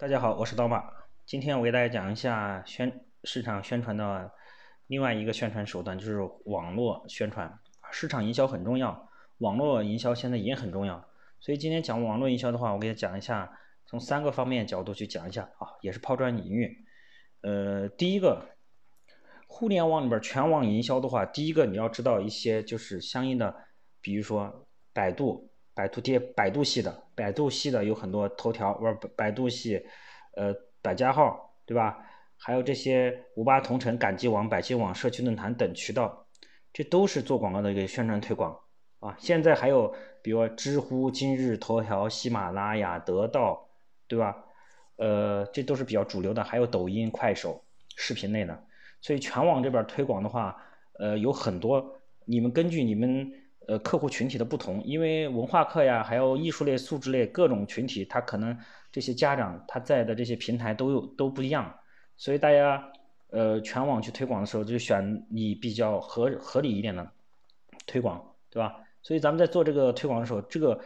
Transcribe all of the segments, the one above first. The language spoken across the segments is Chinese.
大家好，我是刀马。今天我给大家讲一下宣市场宣传的另外一个宣传手段，就是网络宣传。市场营销很重要，网络营销现在也很重要。所以今天讲网络营销的话，我给大家讲一下，从三个方面角度去讲一下啊，也是抛砖引玉。呃，第一个，互联网里边全网营销的话，第一个你要知道一些就是相应的，比如说百度。百度贴百度系的，百度系的有很多头条，不是百度系，呃，百家号，对吧？还有这些五八同城、赶集网、百姓网、社区论坛等渠道，这都是做广告的一个宣传推广啊。现在还有，比如知乎、今日头条、喜马拉雅、得到，对吧？呃，这都是比较主流的。还有抖音、快手，视频类的。所以全网这边推广的话，呃，有很多，你们根据你们。呃，客户群体的不同，因为文化课呀，还有艺术类、素质类各种群体，他可能这些家长他在的这些平台都有都不一样，所以大家呃全网去推广的时候，就选你比较合合理一点的推广，对吧？所以咱们在做这个推广的时候，这个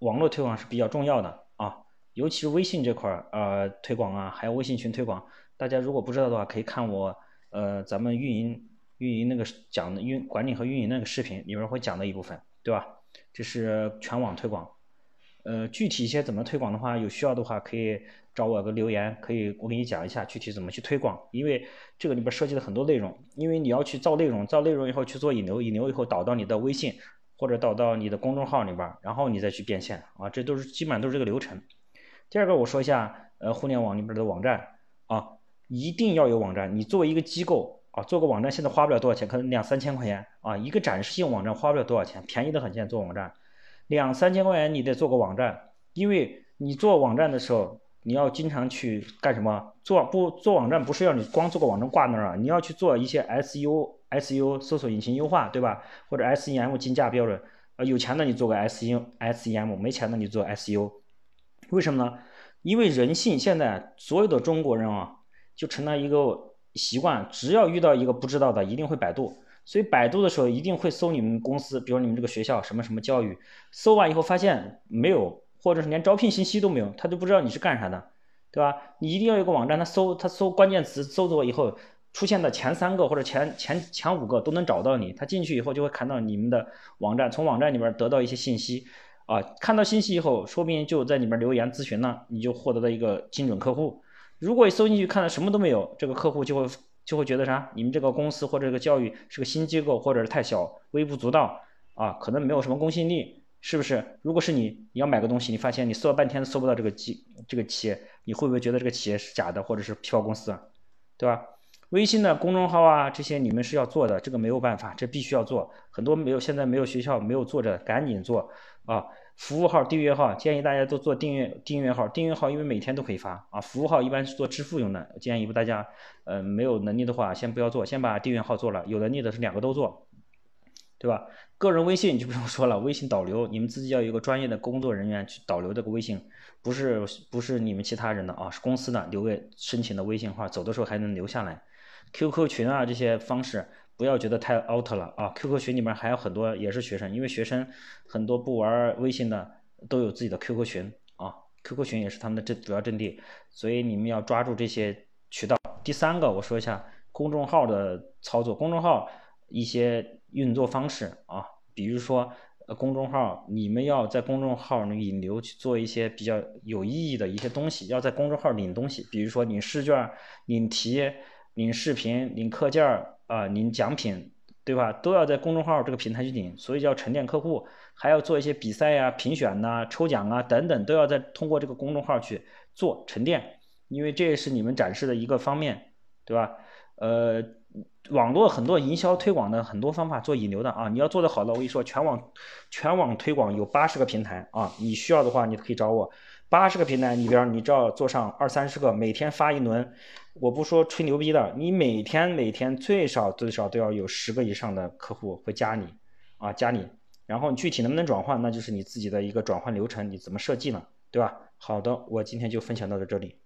网络推广是比较重要的啊，尤其是微信这块儿呃推广啊，还有微信群推广，大家如果不知道的话，可以看我呃咱们运营。运营那个讲的运管理和运营那个视频里面会讲的一部分，对吧？这是全网推广。呃，具体一些怎么推广的话，有需要的话可以找我个留言，可以我给你讲一下具体怎么去推广。因为这个里边涉及了很多内容，因为你要去造内容，造内容以后去做引流，引流以后导到你的微信或者导到你的公众号里边，然后你再去变现啊，这都是基本上都是这个流程。第二个我说一下，呃，互联网里边的网站啊，一定要有网站。你作为一个机构。啊，做个网站现在花不了多少钱，可能两三千块钱啊，一个展示性网站花不了多少钱，便宜的很。现在做网站，两三千块钱你得做个网站，因为你做网站的时候，你要经常去干什么？做不做网站不是要你光做个网站挂那儿啊，你要去做一些 S U S U 搜索引擎优化，对吧？或者 S E M 竞价标准，呃，有钱的你做个 S U S E M，没钱的你做 S U，为什么呢？因为人性现在所有的中国人啊，就成了一个。习惯，只要遇到一个不知道的，一定会百度。所以百度的时候，一定会搜你们公司，比如你们这个学校什么什么教育。搜完以后发现没有，或者是连招聘信息都没有，他就不知道你是干啥的，对吧？你一定要有个网站，他搜他搜关键词，搜索以后出现的前三个或者前前前五个都能找到你。他进去以后就会看到你们的网站，从网站里边得到一些信息啊。看到信息以后，说不定就在里面留言咨询了，你就获得了一个精准客户。如果搜进去看到什么都没有，这个客户就会就会觉得啥？你们这个公司或者这个教育是个新机构，或者是太小，微不足道啊，可能没有什么公信力，是不是？如果是你，你要买个东西，你发现你搜了半天搜不到这个机这个企业，你会不会觉得这个企业是假的，或者是皮包公司啊？对吧？微信的公众号啊，这些你们是要做的，这个没有办法，这必须要做。很多没有现在没有学校没有做着，赶紧做啊。服务号、订阅号，建议大家都做订阅订阅号。订阅号因为每天都可以发啊。服务号一般是做支付用的，建议大家，呃，没有能力的话，先不要做，先把订阅号做了。有能力的是两个都做，对吧？个人微信就不用说了，微信导流，你们自己要有一个专业的工作人员去导流这个微信，不是不是你们其他人的啊，是公司的留给申请的微信号，走的时候还能留下来。QQ 群啊这些方式。不要觉得太 out 了啊！QQ 群里面还有很多也是学生，因为学生很多不玩微信的都有自己的 QQ 群啊，QQ 群也是他们的阵主要阵地，所以你们要抓住这些渠道。第三个，我说一下公众号的操作，公众号一些运作方式啊，比如说公众号，你们要在公众号引流去做一些比较有意义的一些东西，要在公众号领东西，比如说领试卷、领题、领视频、领课件啊，您奖品，对吧？都要在公众号这个平台去领，所以叫沉淀客户，还要做一些比赛呀、评选呐、抽奖啊等等，都要在通过这个公众号去做沉淀，因为这是你们展示的一个方面，对吧？呃，网络很多营销推广的很多方法做引流的啊，你要做的好的，我跟你说，全网全网推广有八十个平台啊，你需要的话，你可以找我。八十个平台里边，你只要做上二三十个，每天发一轮，我不说吹牛逼的，你每天每天最少最少都要有十个以上的客户会加你，啊加你，然后具体能不能转换，那就是你自己的一个转换流程，你怎么设计呢，对吧？好的，我今天就分享到这里。